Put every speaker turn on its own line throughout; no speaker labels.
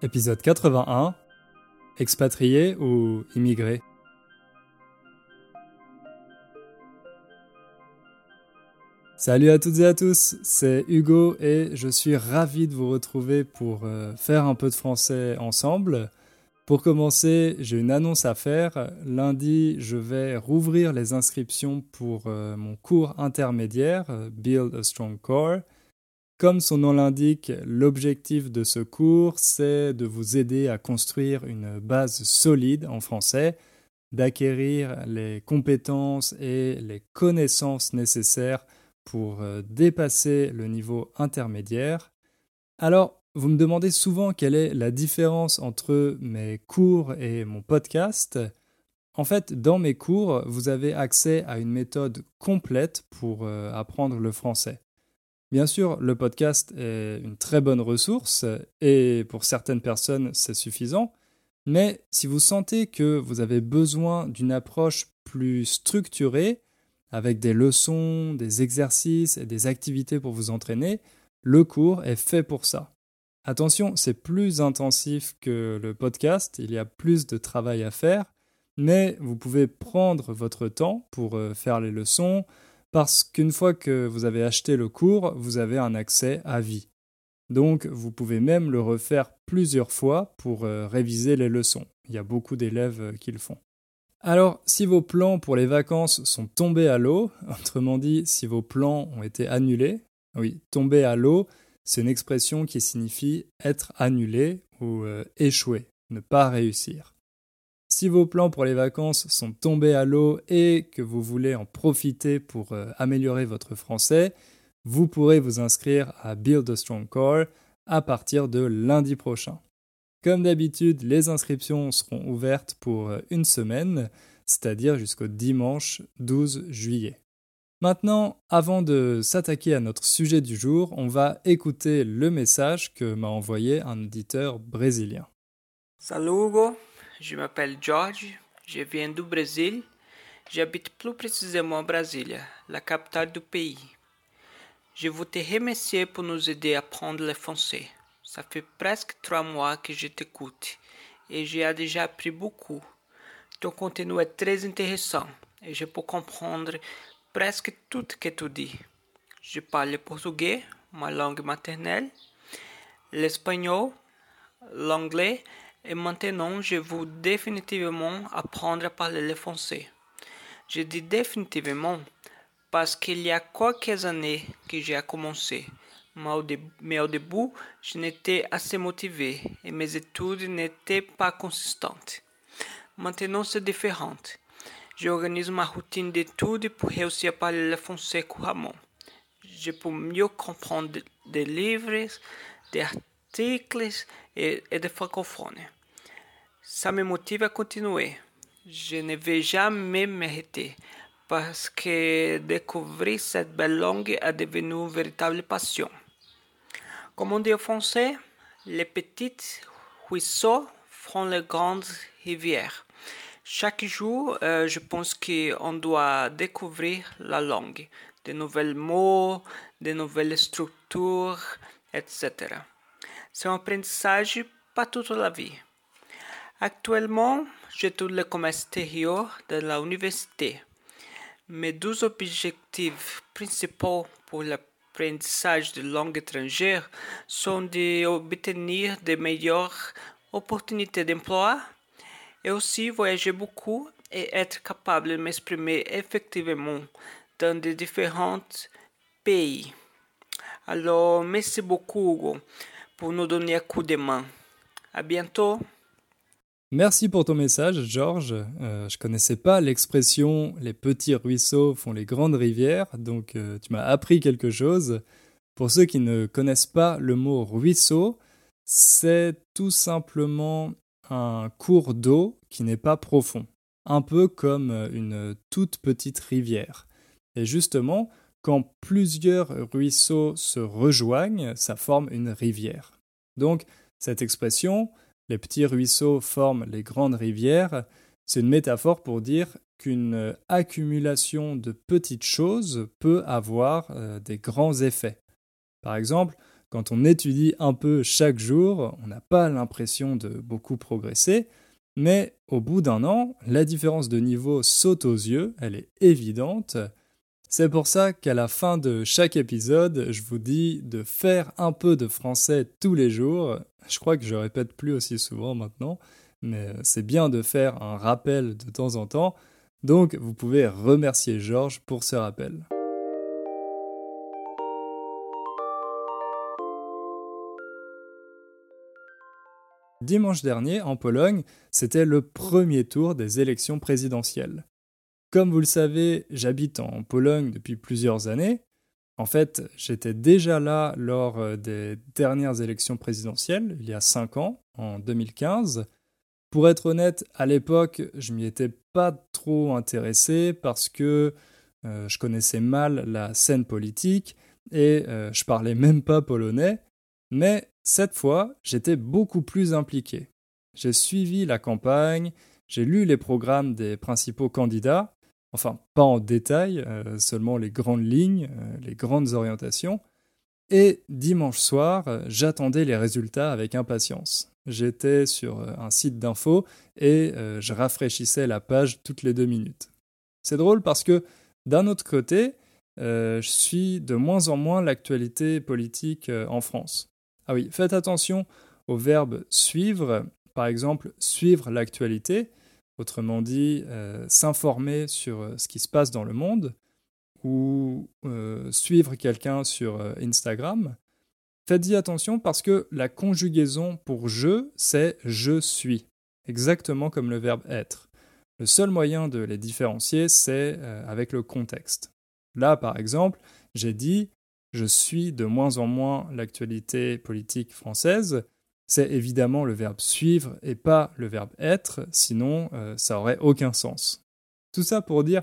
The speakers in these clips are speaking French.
Épisode 81 Expatrié ou immigré Salut à toutes et à tous, c'est Hugo et je suis ravi de vous retrouver pour euh, faire un peu de français ensemble. Pour commencer, j'ai une annonce à faire. Lundi, je vais rouvrir les inscriptions pour euh, mon cours intermédiaire, Build a Strong Core. Comme son nom l'indique, l'objectif de ce cours, c'est de vous aider à construire une base solide en français, d'acquérir les compétences et les connaissances nécessaires pour euh, dépasser le niveau intermédiaire. Alors, vous me demandez souvent quelle est la différence entre mes cours et mon podcast. En fait, dans mes cours, vous avez accès à une méthode complète pour euh, apprendre le français. Bien sûr, le podcast est une très bonne ressource et pour certaines personnes, c'est suffisant. Mais si vous sentez que vous avez besoin d'une approche plus structurée, avec des leçons, des exercices et des activités pour vous entraîner, le cours est fait pour ça. Attention, c'est plus intensif que le podcast, il y a plus de travail à faire, mais vous pouvez prendre votre temps pour euh, faire les leçons, parce qu'une fois que vous avez acheté le cours, vous avez un accès à vie. Donc vous pouvez même le refaire plusieurs fois pour euh, réviser les leçons. Il y a beaucoup d'élèves euh, qui le font. Alors, si vos plans pour les vacances sont tombés à l'eau, autrement dit, si vos plans ont été annulés, oui, tomber à l'eau, c'est une expression qui signifie être annulé ou euh, échouer, ne pas réussir. Si vos plans pour les vacances sont tombés à l'eau et que vous voulez en profiter pour euh, améliorer votre français, vous pourrez vous inscrire à Build a Strong Core à partir de lundi prochain. Comme d'habitude, les inscriptions seront ouvertes pour euh, une semaine, c'est-à-dire jusqu'au dimanche 12 juillet. Maintenant, avant de s'attaquer à notre sujet du jour, on va écouter le message que m'a envoyé un auditeur brésilien.
Salut Hugo, Je m'appelle George, je viens du Brésil. J'habite plus précisément à Brasilia, la capitale du pays. Je vous te remercier pour nous aider à apprendre le français. Ça fait presque trois mois que je t'écoute et j'ai déjà appris beaucoup. Ton contenu est très intéressant et je peux comprendre presque tout que tu dis. Je parle portugais, ma langue maternelle, l'espagnol, l'anglais et maintenant je veux définitivement apprendre à parler le français. Je dis définitivement parce qu'il y a quelques années que j'ai commencé, mais au début je n'étais assez motivé et mes études n'étaient pas consistantes. Maintenant c'est différent. J'organise ma routine d'études pour réussir à parler le français couramment. Je peux mieux comprendre des livres, des articles et, et des francophones. Ça me motive à continuer. Je ne vais jamais m'arrêter parce que découvrir cette belle langue est devenu une véritable passion. Comme on dit en français, les petits ruisseaux font les grandes rivières. Chaque jour, euh, je pense qu'on doit découvrir la langue, de nouveaux mots, de nouvelles structures, etc. C'est un apprentissage pas toute la vie. Actuellement, j'étudie le commerce extérieur de l'université. Mes deux objectifs principaux pour l'apprentissage de langue étrangère sont d'obtenir de meilleures opportunités d'emploi et aussi voyager beaucoup et être capable de m'exprimer effectivement dans de différents pays. Alors, merci beaucoup pour nous donner un coup de main. À bientôt.
Merci pour ton message, Georges. Euh, je connaissais pas l'expression les petits ruisseaux font les grandes rivières, donc euh, tu m'as appris quelque chose. Pour ceux qui ne connaissent pas le mot ruisseau, c'est tout simplement un cours d'eau qui n'est pas profond, un peu comme une toute petite rivière. Et justement, quand plusieurs ruisseaux se rejoignent, ça forme une rivière. Donc, cette expression, les petits ruisseaux forment les grandes rivières, c'est une métaphore pour dire qu'une accumulation de petites choses peut avoir euh, des grands effets. Par exemple, quand on étudie un peu chaque jour, on n'a pas l'impression de beaucoup progresser, mais au bout d'un an, la différence de niveau saute aux yeux, elle est évidente. C'est pour ça qu'à la fin de chaque épisode, je vous dis de faire un peu de français tous les jours. Je crois que je répète plus aussi souvent maintenant, mais c'est bien de faire un rappel de temps en temps. Donc vous pouvez remercier Georges pour ce rappel. Dimanche dernier, en Pologne, c'était le premier tour des élections présidentielles. Comme vous le savez, j'habite en Pologne depuis plusieurs années. En fait, j'étais déjà là lors euh, des dernières élections présidentielles, il y a cinq ans, en 2015. Pour être honnête, à l'époque, je m'y étais pas trop intéressé parce que euh, je connaissais mal la scène politique et euh, je parlais même pas polonais. Mais cette fois, j'étais beaucoup plus impliqué. J'ai suivi la campagne, j'ai lu les programmes des principaux candidats, enfin pas en détail, euh, seulement les grandes lignes, euh, les grandes orientations, et dimanche soir, euh, j'attendais les résultats avec impatience. J'étais sur un site d'info et je rafraîchissais la page toutes les deux minutes. C'est drôle parce que d'un autre côté, je suis de moins en moins l'actualité politique en France. Ah oui, faites attention au verbe suivre, par exemple suivre l'actualité, autrement dit euh, s'informer sur euh, ce qui se passe dans le monde, ou euh, suivre quelqu'un sur Instagram. Faites-y attention parce que la conjugaison pour je, c'est je suis, exactement comme le verbe être. Le seul moyen de les différencier, c'est avec le contexte. Là, par exemple, j'ai dit je suis de moins en moins l'actualité politique française, c'est évidemment le verbe suivre et pas le verbe être, sinon euh, ça aurait aucun sens. Tout ça pour dire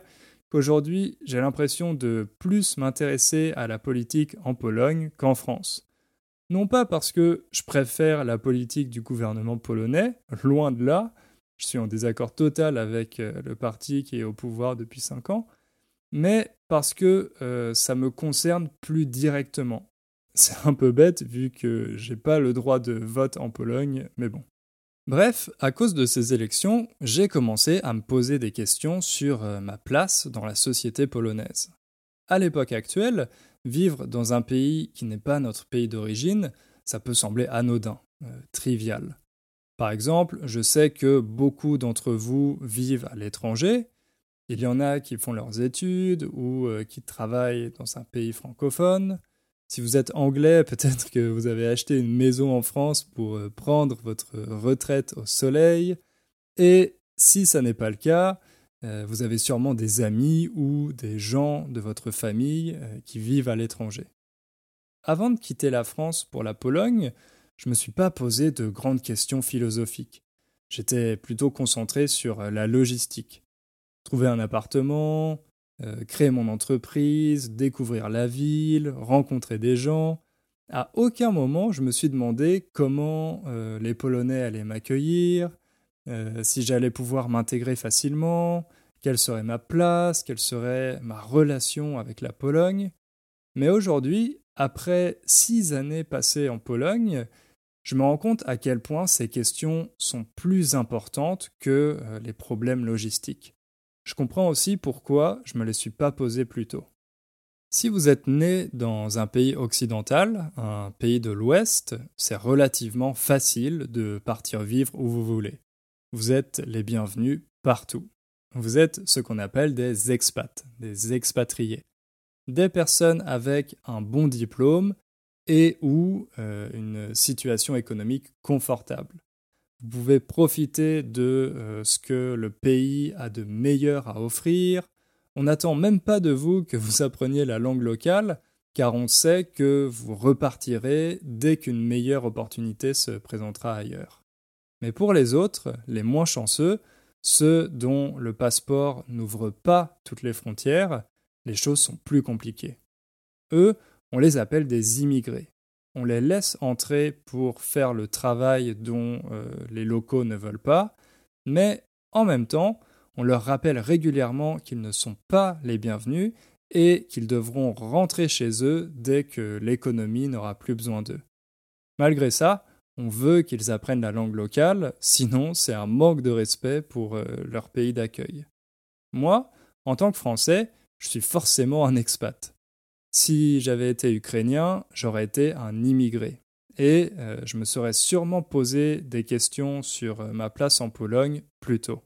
qu'aujourd'hui j'ai l'impression de plus m'intéresser à la politique en Pologne qu'en France. Non pas parce que je préfère la politique du gouvernement polonais, loin de là, je suis en désaccord total avec euh, le parti qui est au pouvoir depuis cinq ans, mais parce que euh, ça me concerne plus directement. C'est un peu bête vu que j'ai pas le droit de vote en Pologne, mais bon. Bref, à cause de ces élections, j'ai commencé à me poser des questions sur euh, ma place dans la société polonaise. À l'époque actuelle, vivre dans un pays qui n'est pas notre pays d'origine, ça peut sembler anodin, euh, trivial. Par exemple, je sais que beaucoup d'entre vous vivent à l'étranger, il y en a qui font leurs études ou euh, qui travaillent dans un pays francophone. Si vous êtes anglais, peut-être que vous avez acheté une maison en France pour euh, prendre votre retraite au soleil. Et si ça n'est pas le cas, euh, vous avez sûrement des amis ou des gens de votre famille qui vivent à l'étranger. Avant de quitter la France pour la Pologne, je ne me suis pas posé de grandes questions philosophiques. J'étais plutôt concentré sur la logistique trouver un appartement, euh, créer mon entreprise, découvrir la ville, rencontrer des gens. À aucun moment je me suis demandé comment euh, les Polonais allaient m'accueillir, euh, si j'allais pouvoir m'intégrer facilement, quelle serait ma place, quelle serait ma relation avec la Pologne. Mais aujourd'hui, après six années passées en Pologne, je me rends compte à quel point ces questions sont plus importantes que les problèmes logistiques. Je comprends aussi pourquoi je ne me les suis pas posées plus tôt. Si vous êtes né dans un pays occidental, un pays de l'Ouest, c'est relativement facile de partir vivre où vous voulez. Vous êtes les bienvenus partout. Vous êtes ce qu'on appelle des expats, des expatriés. Des personnes avec un bon diplôme et ou euh, une situation économique confortable. Vous pouvez profiter de euh, ce que le pays a de meilleur à offrir. On n'attend même pas de vous que vous appreniez la langue locale, car on sait que vous repartirez dès qu'une meilleure opportunité se présentera ailleurs. Mais pour les autres, les moins chanceux, ceux dont le passeport n'ouvre pas toutes les frontières, les choses sont plus compliquées. Eux, on les appelle des immigrés on les laisse entrer pour faire le travail dont euh, les locaux ne veulent pas, mais en même temps, on leur rappelle régulièrement qu'ils ne sont pas les bienvenus et qu'ils devront rentrer chez eux dès que l'économie n'aura plus besoin d'eux. Malgré ça, on veut qu'ils apprennent la langue locale, sinon c'est un manque de respect pour euh, leur pays d'accueil. Moi, en tant que Français, je suis forcément un expat. Si j'avais été ukrainien, j'aurais été un immigré. Et euh, je me serais sûrement posé des questions sur euh, ma place en Pologne plus tôt.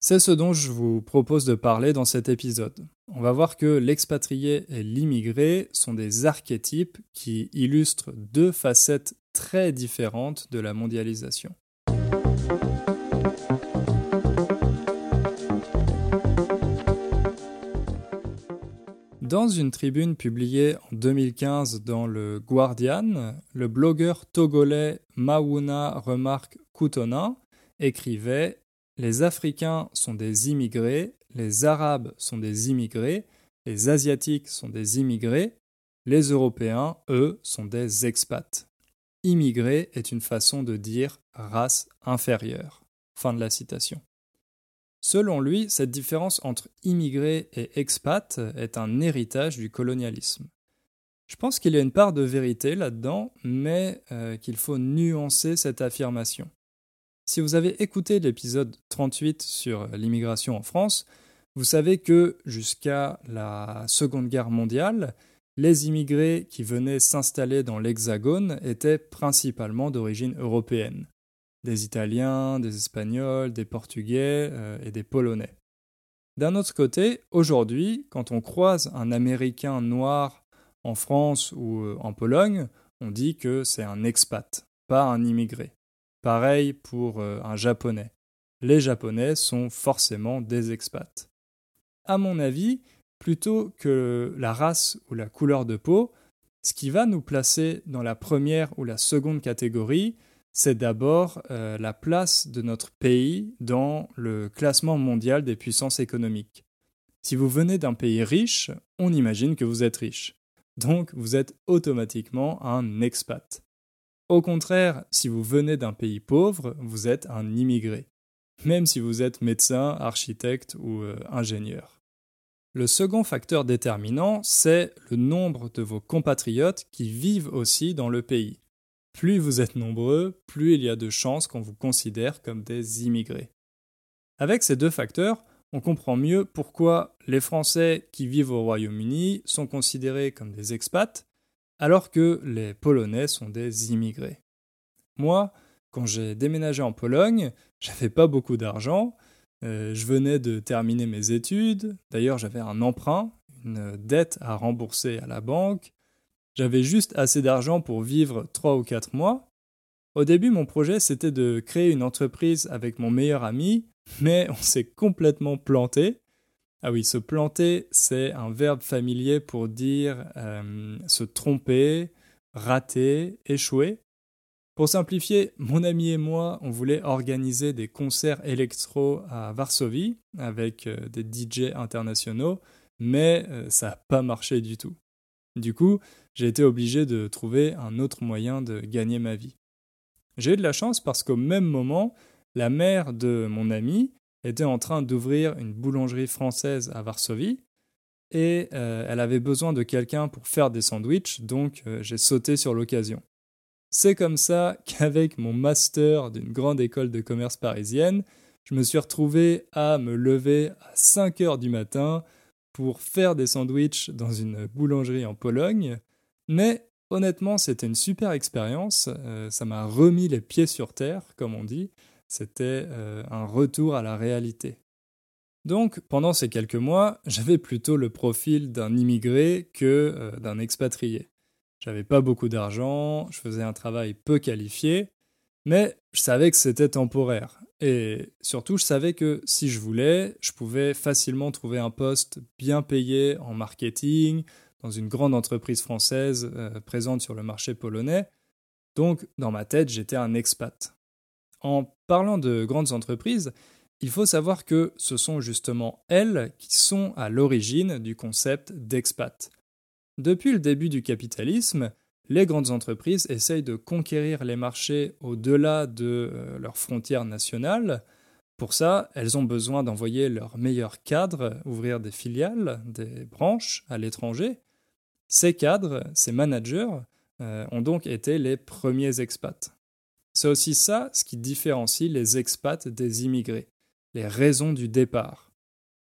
C'est ce dont je vous propose de parler dans cet épisode. On va voir que l'expatrié et l'immigré sont des archétypes qui illustrent deux facettes très différentes de la mondialisation. Dans une tribune publiée en 2015 dans le Guardian, le blogueur togolais Maouna Remarque Koutona écrivait les Africains sont des immigrés, les Arabes sont des immigrés, les Asiatiques sont des immigrés, les Européens, eux, sont des expats. Immigré est une façon de dire race inférieure. Fin de la citation. Selon lui, cette différence entre immigré et expat est un héritage du colonialisme. Je pense qu'il y a une part de vérité là-dedans, mais euh, qu'il faut nuancer cette affirmation. Si vous avez écouté l'épisode 38 sur l'immigration en France, vous savez que jusqu'à la Seconde Guerre mondiale, les immigrés qui venaient s'installer dans l'Hexagone étaient principalement d'origine européenne. Des Italiens, des Espagnols, des Portugais euh, et des Polonais. D'un autre côté, aujourd'hui, quand on croise un Américain noir en France ou euh, en Pologne, on dit que c'est un expat, pas un immigré. Pareil pour euh, un japonais. Les japonais sont forcément des expats. À mon avis, plutôt que la race ou la couleur de peau, ce qui va nous placer dans la première ou la seconde catégorie, c'est d'abord euh, la place de notre pays dans le classement mondial des puissances économiques. Si vous venez d'un pays riche, on imagine que vous êtes riche. Donc vous êtes automatiquement un expat. Au contraire, si vous venez d'un pays pauvre, vous êtes un immigré, même si vous êtes médecin, architecte ou euh, ingénieur. Le second facteur déterminant, c'est le nombre de vos compatriotes qui vivent aussi dans le pays. Plus vous êtes nombreux, plus il y a de chances qu'on vous considère comme des immigrés. Avec ces deux facteurs, on comprend mieux pourquoi les Français qui vivent au Royaume-Uni sont considérés comme des expats alors que les Polonais sont des immigrés. Moi, quand j'ai déménagé en Pologne, j'avais pas beaucoup d'argent, euh, je venais de terminer mes études, d'ailleurs j'avais un emprunt, une dette à rembourser à la banque, j'avais juste assez d'argent pour vivre trois ou quatre mois. Au début, mon projet c'était de créer une entreprise avec mon meilleur ami, mais on s'est complètement planté. Ah oui, se planter, c'est un verbe familier pour dire euh, se tromper, rater, échouer. Pour simplifier, mon ami et moi, on voulait organiser des concerts électro à Varsovie avec euh, des DJ internationaux, mais euh, ça n'a pas marché du tout. Du coup, j'ai été obligé de trouver un autre moyen de gagner ma vie. J'ai eu de la chance parce qu'au même moment, la mère de mon ami était en train d'ouvrir une boulangerie française à Varsovie et euh, elle avait besoin de quelqu'un pour faire des sandwichs, donc euh, j'ai sauté sur l'occasion. C'est comme ça qu'avec mon master d'une grande école de commerce parisienne, je me suis retrouvé à me lever à 5 heures du matin pour faire des sandwichs dans une boulangerie en Pologne, mais honnêtement c'était une super expérience, euh, ça m'a remis les pieds sur terre, comme on dit, c'était euh, un retour à la réalité. Donc, pendant ces quelques mois, j'avais plutôt le profil d'un immigré que euh, d'un expatrié. J'avais pas beaucoup d'argent, je faisais un travail peu qualifié, mais je savais que c'était temporaire. Et surtout, je savais que si je voulais, je pouvais facilement trouver un poste bien payé en marketing, dans une grande entreprise française euh, présente sur le marché polonais. Donc, dans ma tête, j'étais un expat. En parlant de grandes entreprises, il faut savoir que ce sont justement elles qui sont à l'origine du concept d'expat. Depuis le début du capitalisme, les grandes entreprises essayent de conquérir les marchés au-delà de euh, leurs frontières nationales Pour ça, elles ont besoin d'envoyer leurs meilleurs cadres ouvrir des filiales, des branches à l'étranger. Ces cadres, ces managers, euh, ont donc été les premiers expats. C'est aussi ça ce qui différencie les expats des immigrés, les raisons du départ.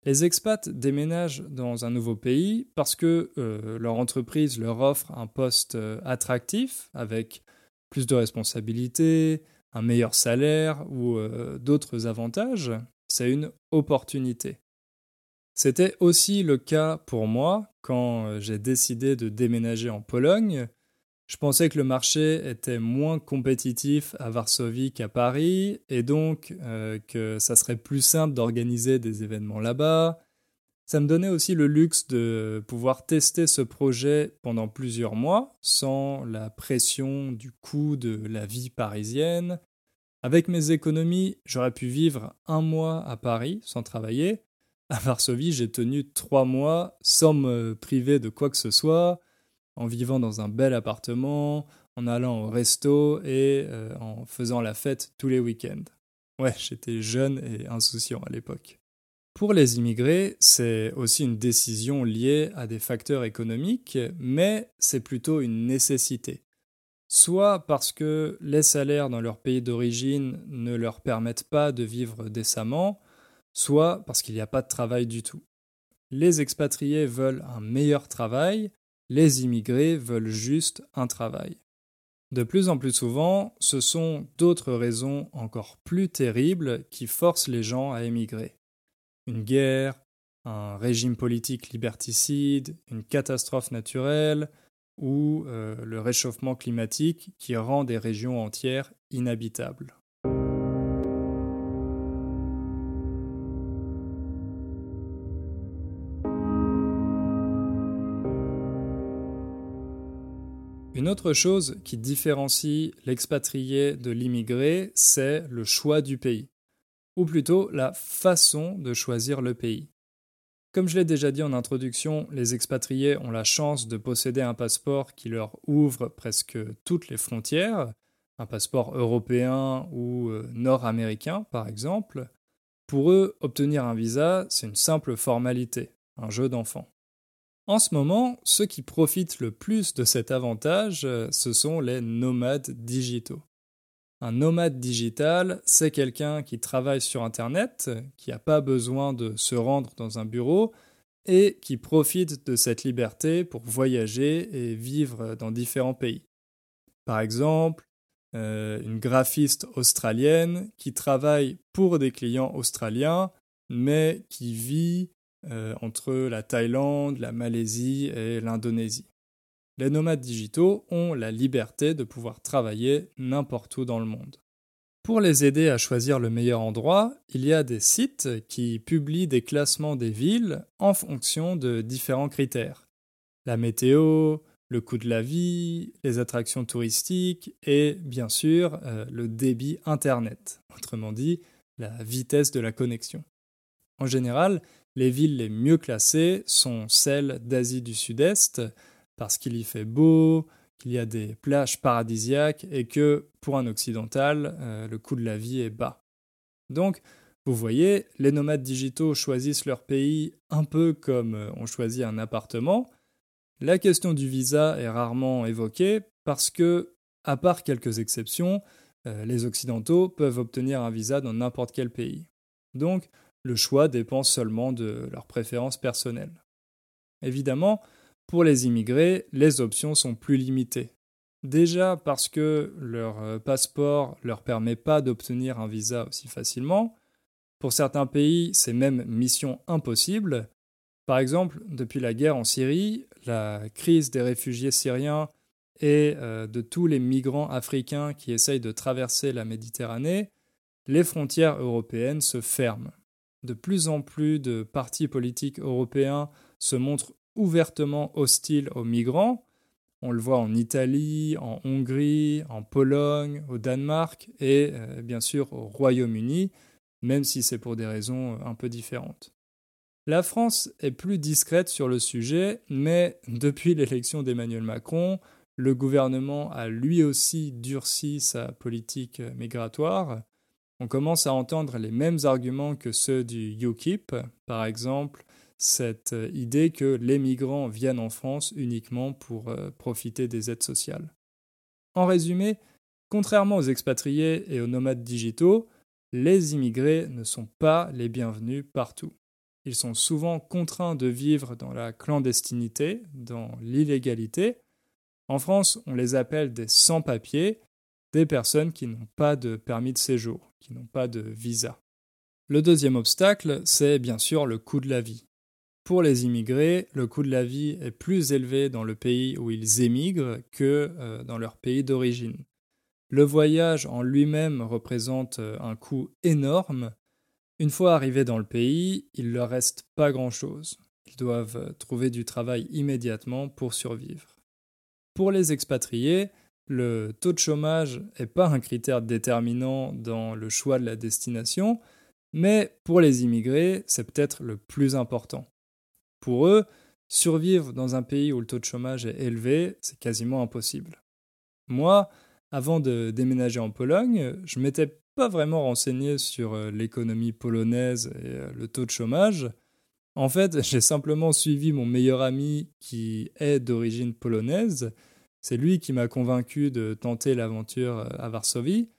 Les expats déménagent dans un nouveau pays parce que euh, leur entreprise leur offre un poste euh, attractif avec plus de responsabilités, un meilleur salaire ou d'autres avantages, c'est une opportunité. C'était aussi le cas pour moi quand euh, j'ai décidé de déménager en Pologne. Je pensais que le marché était moins compétitif à Varsovie qu'à Paris et donc euh, que ça serait plus simple d'organiser des événements là-bas, ça me donnait aussi le luxe de pouvoir tester ce projet pendant plusieurs mois sans la pression du coût de la vie parisienne. Avec mes économies, j'aurais pu vivre un mois à Paris sans travailler. À Varsovie, j'ai tenu trois mois sans me priver de quoi que ce soit, en vivant dans un bel appartement, en allant au resto et euh, en faisant la fête tous les week-ends. Ouais, j'étais jeune et insouciant à l'époque. Pour les immigrés, c'est aussi une décision liée à des facteurs économiques, mais c'est plutôt une nécessité. Soit parce que les salaires dans leur pays d'origine ne leur permettent pas de vivre décemment, soit parce qu'il n'y a pas de travail du tout. Les expatriés veulent un meilleur travail, les immigrés veulent juste un travail. De plus en plus souvent, ce sont d'autres raisons encore plus terribles qui forcent les gens à émigrer une guerre, un régime politique liberticide, une catastrophe naturelle ou euh, le réchauffement climatique qui rend des régions entières inhabitables. Autre chose qui différencie l'expatrié de l'immigré, c'est le choix du pays ou plutôt la façon de choisir le pays. Comme je l'ai déjà dit en introduction, les expatriés ont la chance de posséder un passeport qui leur ouvre presque toutes les frontières, un passeport européen ou euh, nord-américain par exemple. Pour eux, obtenir un visa, c'est une simple formalité, un jeu d'enfant. En ce moment, ceux qui profitent le plus de cet avantage, euh, ce sont les nomades digitaux. Un nomade digital, c'est quelqu'un qui travaille sur Internet, qui n'a pas besoin de se rendre dans un bureau et qui profite de cette liberté pour voyager et vivre dans différents pays. Par exemple, euh, une graphiste australienne qui travaille pour des clients australiens, mais qui vit euh, entre la Thaïlande, la Malaisie et l'Indonésie les nomades digitaux ont la liberté de pouvoir travailler n'importe où dans le monde. Pour les aider à choisir le meilleur endroit, il y a des sites qui publient des classements des villes en fonction de différents critères. La météo, le coût de la vie, les attractions touristiques et bien sûr euh, le débit Internet, autrement dit la vitesse de la connexion. En général, les villes les mieux classées sont celles d'Asie du Sud-Est, parce qu'il y fait beau, qu'il y a des plages paradisiaques et que pour un occidental, euh, le coût de la vie est bas. Donc, vous voyez, les nomades digitaux choisissent leur pays un peu comme euh, on choisit un appartement. La question du visa est rarement évoquée parce que, à part quelques exceptions, euh, les occidentaux peuvent obtenir un visa dans n'importe quel pays. Donc, le choix dépend seulement de leurs préférences personnelles. Évidemment, pour les immigrés, les options sont plus limitées. Déjà parce que leur euh, passeport ne leur permet pas d'obtenir un visa aussi facilement. Pour certains pays, c'est même mission impossible. Par exemple, depuis la guerre en Syrie, la crise des réfugiés syriens et euh, de tous les migrants africains qui essayent de traverser la Méditerranée, les frontières européennes se ferment. De plus en plus de partis politiques européens se montrent ouvertement hostile aux migrants. On le voit en Italie, en Hongrie, en Pologne, au Danemark et euh, bien sûr au Royaume-Uni, même si c'est pour des raisons euh, un peu différentes. La France est plus discrète sur le sujet, mais depuis l'élection d'Emmanuel Macron, le gouvernement a lui aussi durci sa politique euh, migratoire. On commence à entendre les mêmes arguments que ceux du UKIP, par exemple cette euh, idée que les migrants viennent en France uniquement pour euh, profiter des aides sociales. En résumé, contrairement aux expatriés et aux nomades digitaux, les immigrés ne sont pas les bienvenus partout. Ils sont souvent contraints de vivre dans la clandestinité, dans l'illégalité. En France, on les appelle des sans-papiers, des personnes qui n'ont pas de permis de séjour, qui n'ont pas de visa. Le deuxième obstacle, c'est bien sûr le coût de la vie. Pour les immigrés, le coût de la vie est plus élevé dans le pays où ils émigrent que euh, dans leur pays d'origine. Le voyage en lui-même représente euh, un coût énorme. Une fois arrivés dans le pays, il ne leur reste pas grand-chose. Ils doivent euh, trouver du travail immédiatement pour survivre. Pour les expatriés, le taux de chômage n'est pas un critère déterminant dans le choix de la destination, mais pour les immigrés, c'est peut-être le plus important. Pour eux, survivre dans un pays où le taux de chômage est élevé, c'est quasiment impossible. Moi, avant de déménager en Pologne, je m'étais pas vraiment renseigné sur euh, l'économie polonaise et euh, le taux de chômage. En fait, j'ai simplement suivi mon meilleur ami qui est d'origine polonaise c'est lui qui m'a convaincu de tenter l'aventure euh, à Varsovie.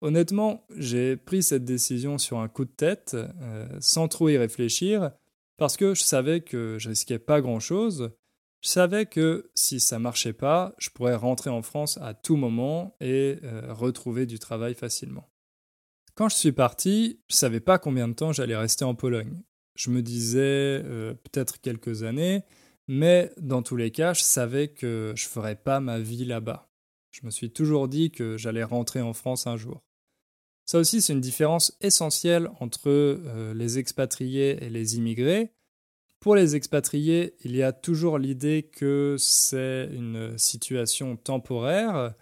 Honnêtement, j'ai pris cette décision sur un coup de tête, euh, sans trop y réfléchir, parce que je savais que je risquais pas grand-chose. Je savais que si ça marchait pas, je pourrais rentrer en France à tout moment et euh, retrouver du travail facilement. Quand je suis parti, je savais pas combien de temps j'allais rester en Pologne. Je me disais peut-être quelques années, mais dans tous les cas, je savais que je ferais pas ma vie là-bas. Je me suis toujours dit que j'allais rentrer en France un jour. Ça aussi, c'est une différence essentielle entre euh, les expatriés et les immigrés. Pour les expatriés, il y a toujours l'idée que c'est une situation temporaire,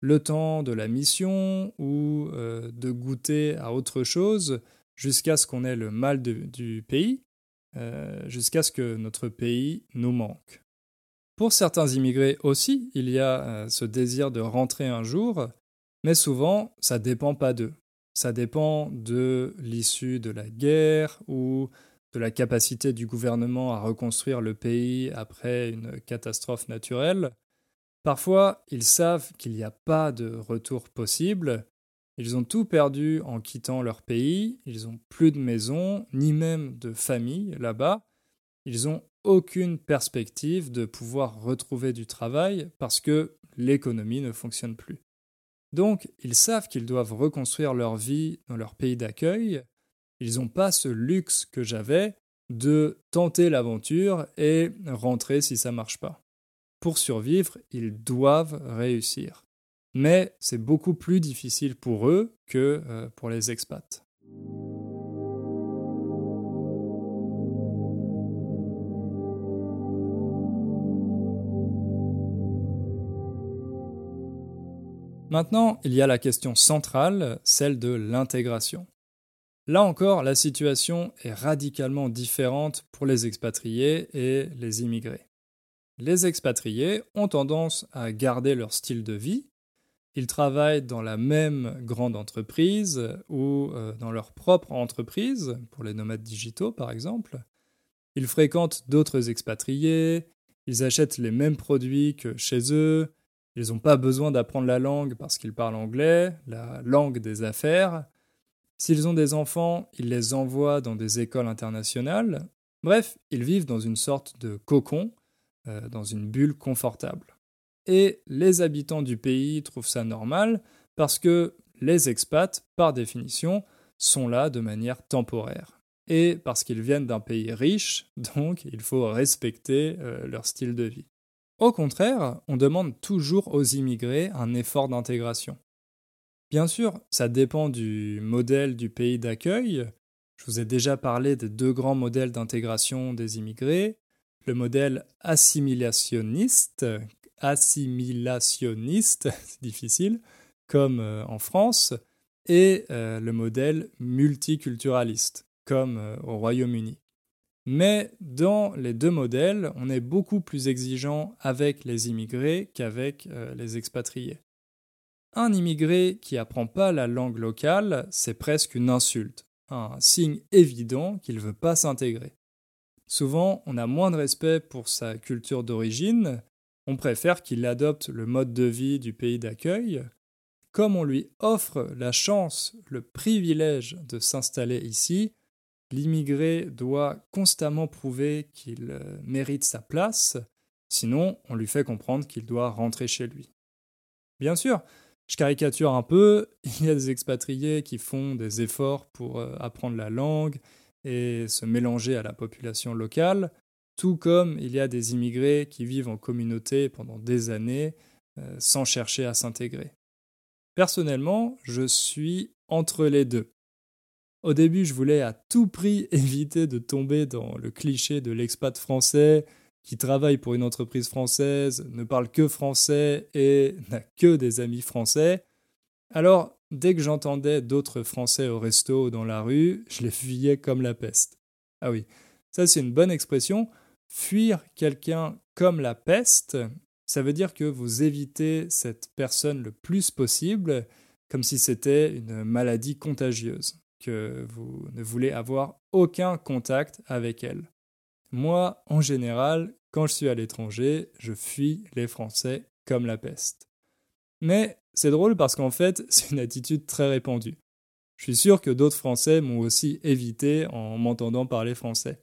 le temps de la mission ou euh, de goûter à autre chose jusqu'à ce qu'on ait le mal du pays. Euh, jusqu'à ce que notre pays nous manque. Pour certains immigrés aussi, il y a euh, ce désir de rentrer un jour, mais souvent, ça dépend pas d'eux. Ça dépend de l'issue de la guerre ou de la capacité du gouvernement à reconstruire le pays après une catastrophe naturelle. Parfois, ils savent qu'il n'y a pas de retour possible ils ont tout perdu en quittant leur pays, ils n'ont plus de maison, ni même de famille là-bas, ils n'ont aucune perspective de pouvoir retrouver du travail parce que l'économie ne fonctionne plus. Donc, ils savent qu'ils doivent reconstruire leur vie dans leur pays d'accueil, ils n'ont pas ce luxe que j'avais de tenter l'aventure et rentrer si ça marche pas. Pour survivre, ils doivent réussir mais c'est beaucoup plus difficile pour eux que euh, pour les expats. Maintenant, il y a la question centrale, celle de l'intégration. Là encore, la situation est radicalement différente pour les expatriés et les immigrés. Les expatriés ont tendance à garder leur style de vie, ils travaillent dans la même grande entreprise ou euh, dans leur propre entreprise, pour les nomades digitaux par exemple. Ils fréquentent d'autres expatriés, ils achètent les mêmes produits que chez eux, ils n'ont pas besoin d'apprendre la langue parce qu'ils parlent anglais, la langue des affaires. S'ils ont des enfants, ils les envoient dans des écoles internationales. Bref, ils vivent dans une sorte de cocon, euh, dans une bulle confortable et les habitants du pays trouvent ça normal parce que les expats, par définition, sont là de manière temporaire. Et parce qu'ils viennent d'un pays riche, donc il faut respecter euh, leur style de vie. Au contraire, on demande toujours aux immigrés un effort d'intégration. Bien sûr, ça dépend du modèle du pays d'accueil. Je vous ai déjà parlé des deux grands modèles d'intégration des immigrés. Le modèle assimilationniste, assimilationniste, c'est difficile, comme euh, en France, et euh, le modèle multiculturaliste, comme euh, au Royaume-Uni. Mais dans les deux modèles, on est beaucoup plus exigeant avec les immigrés qu'avec les expatriés. un immigré qui apprend pas la langue locale, c'est presque une insulte, un signe évident qu'il ne veut pas s'intégrer. Souvent, on a moins de respect pour sa culture d'origine, on préfère qu'il adopte le mode de vie du pays d'accueil. Comme on lui offre la chance, le privilège de s'installer ici, l'immigré doit constamment prouver qu'il euh, mérite sa place, sinon on lui fait comprendre qu'il doit rentrer chez lui. Bien sûr, je caricature un peu, il y a des expatriés qui font des efforts pour euh, apprendre la langue et se mélanger à la population locale, tout comme il y a des immigrés qui vivent en communauté pendant des années euh, sans chercher à s'intégrer. Personnellement, je suis entre les deux. Au début, je voulais à tout prix éviter de tomber dans le cliché de l'expat français qui travaille pour une entreprise française, ne parle que français et n'a que des amis français. Alors, dès que j'entendais d'autres Français au resto ou dans la rue, je les fuyais comme la peste. Ah oui, ça c'est une bonne expression. Fuir quelqu'un comme la peste, ça veut dire que vous évitez cette personne le plus possible, comme si c'était une maladie contagieuse, que vous ne voulez avoir aucun contact avec elle. Moi, en général, quand je suis à l'étranger, je fuis les Français comme la peste. Mais c'est drôle parce qu'en fait, c'est une attitude très répandue. Je suis sûr que d'autres Français m'ont aussi évité en m'entendant parler français.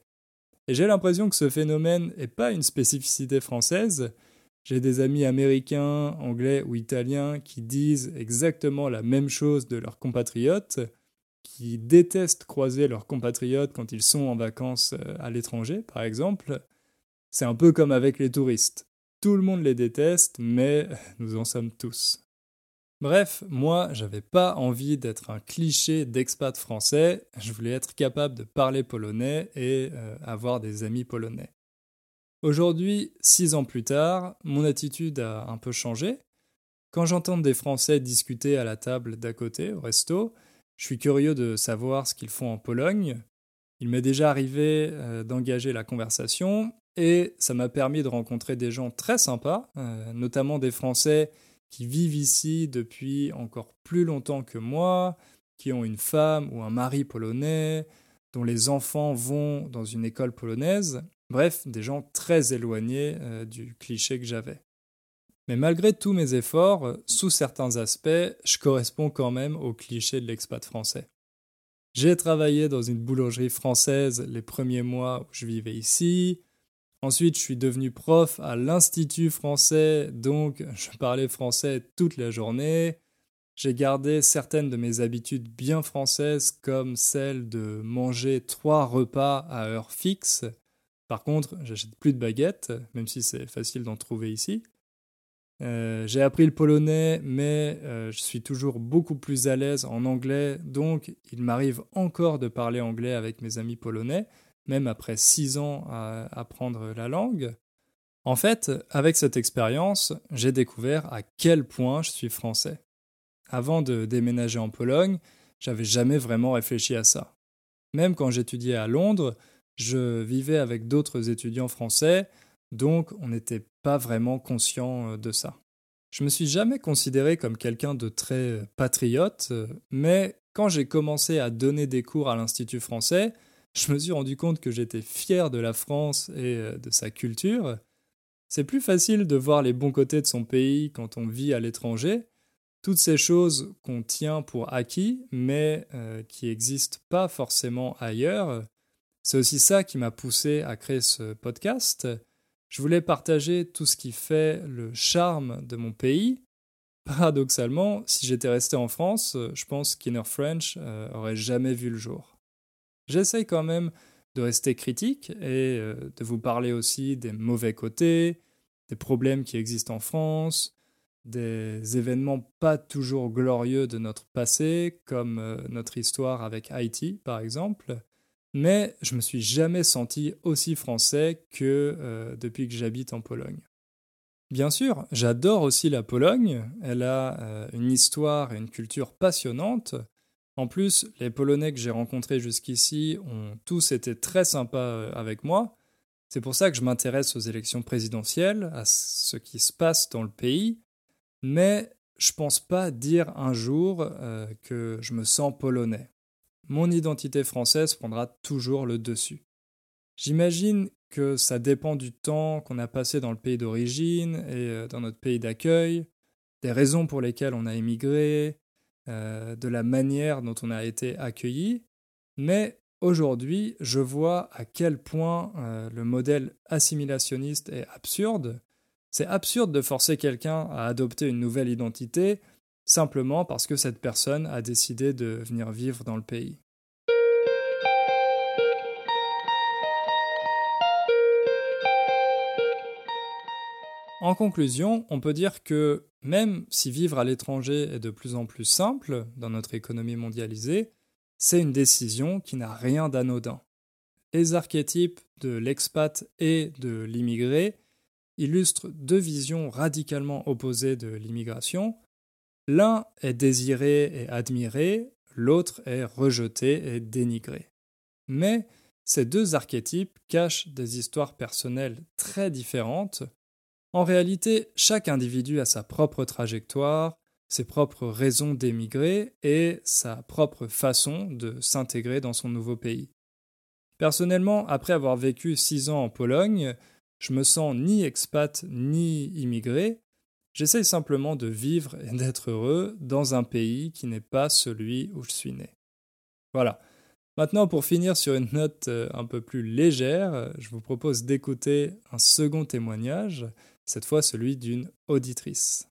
J'ai l'impression que ce phénomène n'est pas une spécificité française. J'ai des amis américains, anglais ou italiens qui disent exactement la même chose de leurs compatriotes, qui détestent croiser leurs compatriotes quand ils sont en vacances euh, à l'étranger, par exemple. C'est un peu comme avec les touristes. Tout le monde les déteste, mais nous en sommes tous. Bref, moi, j'avais pas envie d'être un cliché d'expat français, je voulais être capable de parler polonais et euh, avoir des amis polonais. Aujourd'hui, six ans plus tard, mon attitude a un peu changé. Quand j'entends des Français discuter à la table d'à côté, au resto, je suis curieux de savoir ce qu'ils font en Pologne. Il m'est déjà arrivé euh, d'engager la conversation et ça m'a permis de rencontrer des gens très sympas, euh, notamment des Français qui vivent ici depuis encore plus longtemps que moi, qui ont une femme ou un mari polonais, dont les enfants vont dans une école polonaise, bref, des gens très éloignés euh, du cliché que j'avais. Mais malgré tous mes efforts, sous certains aspects, je corresponds quand même au cliché de l'expat français. J'ai travaillé dans une boulangerie française les premiers mois où je vivais ici, Ensuite, je suis devenu prof à l'Institut français, donc je parlais français toute la journée. J'ai gardé certaines de mes habitudes bien françaises, comme celle de manger trois repas à heure fixe. Par contre, j'achète plus de baguettes, même si c'est facile d'en trouver ici. Euh, j'ai appris le polonais, mais euh, je suis toujours beaucoup plus à l'aise en anglais, donc il m'arrive encore de parler anglais avec mes amis polonais même après six ans à apprendre la langue. En fait, avec cette expérience, j'ai découvert à quel point je suis français. Avant de déménager en Pologne, j'avais jamais vraiment réfléchi à ça. Même quand j'étudiais à Londres, je vivais avec d'autres étudiants français, donc on n'était pas vraiment conscient euh, de ça. Je me suis jamais considéré comme quelqu'un de très patriote, mais quand j'ai commencé à donner des cours à l'Institut français, je me suis rendu compte que j'étais fier de la France et euh, de sa culture. C'est plus facile de voir les bons côtés de son pays quand on vit à l'étranger, toutes ces choses qu'on tient pour acquis, mais euh, qui n'existent pas forcément ailleurs. C'est aussi ça qui m'a poussé à créer ce podcast. Je voulais partager tout ce qui fait le charme de mon pays. Paradoxalement, si j'étais resté en France, je pense qu'Inner French euh, aurait jamais vu le jour. J'essaye quand même de rester critique et euh, de vous parler aussi des mauvais côtés, des problèmes qui existent en France, des événements pas toujours glorieux de notre passé, comme euh, notre histoire avec Haïti par exemple. Mais je me suis jamais senti aussi français que euh, depuis que j'habite en Pologne. Bien sûr, j'adore aussi la Pologne. Elle a une histoire et une culture passionnantes. En plus, les Polonais que j'ai rencontrés jusqu'ici ont tous été très sympas euh, avec moi. C'est pour ça que je m'intéresse aux élections présidentielles, à ce qui se passe dans le pays. Mais je pense pas dire un jour euh, que je me sens polonais. Mon identité française prendra toujours le dessus. J'imagine que ça dépend du temps qu'on a passé dans le pays d'origine et euh, dans notre pays d'accueil, des raisons pour lesquelles on a émigré, euh, de la manière dont on a été accueilli, mais aujourd'hui, je vois à quel point le modèle assimilationniste est absurde c'est absurde de forcer quelqu'un à adopter une nouvelle identité simplement parce que cette personne a décidé de venir vivre dans le pays. En conclusion, on peut dire que même si vivre à l'étranger est de plus en plus simple dans notre économie mondialisée, c'est une décision qui n'a rien d'anodin. Les archétypes de l'expat et de l'immigré illustre deux visions radicalement opposées de l'immigration. L'un est désiré et admiré, l'autre est rejeté et dénigré. Mais ces deux archétypes cachent des histoires personnelles très différentes. En réalité, chaque individu a sa propre trajectoire, ses propres raisons d'émigrer et sa propre façon de s'intégrer dans son nouveau pays. Personnellement, après avoir vécu six ans en Pologne, je me sens ni expat ni immigré, j'essaye simplement de vivre et d'être heureux dans un pays qui n'est pas celui où je suis né. Voilà. Maintenant, pour finir sur une note euh, un peu plus légère, je vous propose d'écouter un second témoignage, cette fois celui d'une auditrice.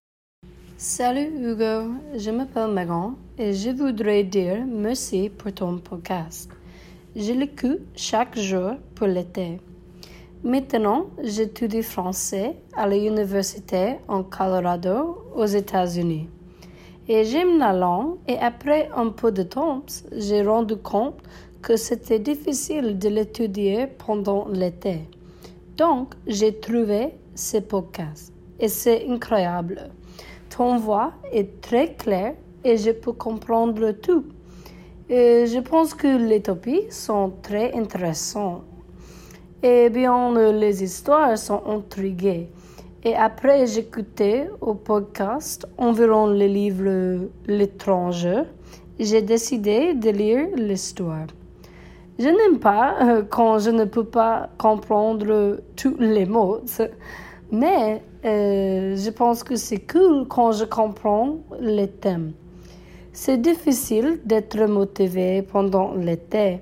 Salut Hugo, je m'appelle Megan et je voudrais dire merci pour ton podcast. Je l'écoute chaque jour pour l'été. Maintenant, j'étudie français à l'université en Colorado, aux États-Unis. Et j'aime la langue et après un peu de temps, j'ai rendu compte que c'était difficile de l'étudier pendant l'été. Donc, j'ai trouvé ce podcast et c'est incroyable. Ton voix est très claire et je peux comprendre tout. Je pense que les topics sont très intéressants eh bien, les histoires sont intriguées. Et après, j'écoutais au podcast environ le livre L'étranger. J'ai décidé de lire l'histoire. Je n'aime pas euh, quand je ne peux pas comprendre tous les mots, mais euh, je pense que c'est cool quand je comprends les thèmes. C'est difficile d'être motivé pendant l'été,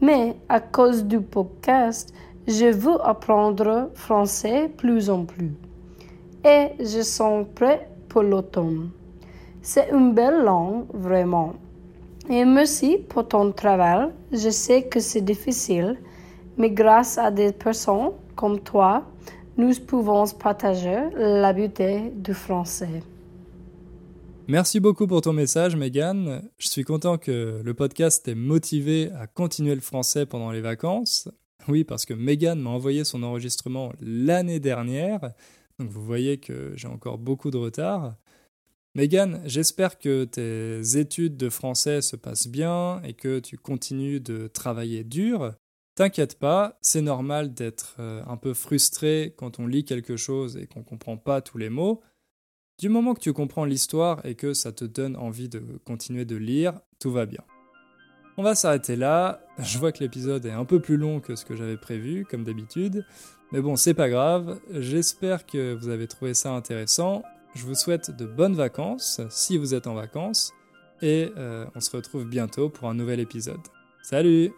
mais à cause du podcast, je veux apprendre français plus en plus. Et je sens prêt pour l'automne. C'est une belle langue, vraiment. Et merci pour ton travail. Je sais que c'est difficile, mais grâce à des personnes comme toi, nous pouvons partager la beauté du français.
Merci beaucoup pour ton message, Megan. Je suis content que le podcast t'ait motivé à continuer le français pendant les vacances. Oui, parce que Megan m'a envoyé son enregistrement l'année dernière, donc vous voyez que j'ai encore beaucoup de retard. Megan, j'espère que tes études de français se passent bien et que tu continues de travailler dur. T'inquiète pas, c'est normal d'être euh, un peu frustré quand on lit quelque chose et qu'on ne comprend pas tous les mots. Du moment que tu comprends l'histoire et que ça te donne envie de continuer de lire, tout va bien. On va s'arrêter là. Je vois que l'épisode est un peu plus long que ce que j'avais prévu, comme d'habitude. Mais bon, c'est pas grave. J'espère que vous avez trouvé ça intéressant. Je vous souhaite de bonnes vacances, si vous êtes en vacances. Et euh, on se retrouve bientôt pour un nouvel épisode. Salut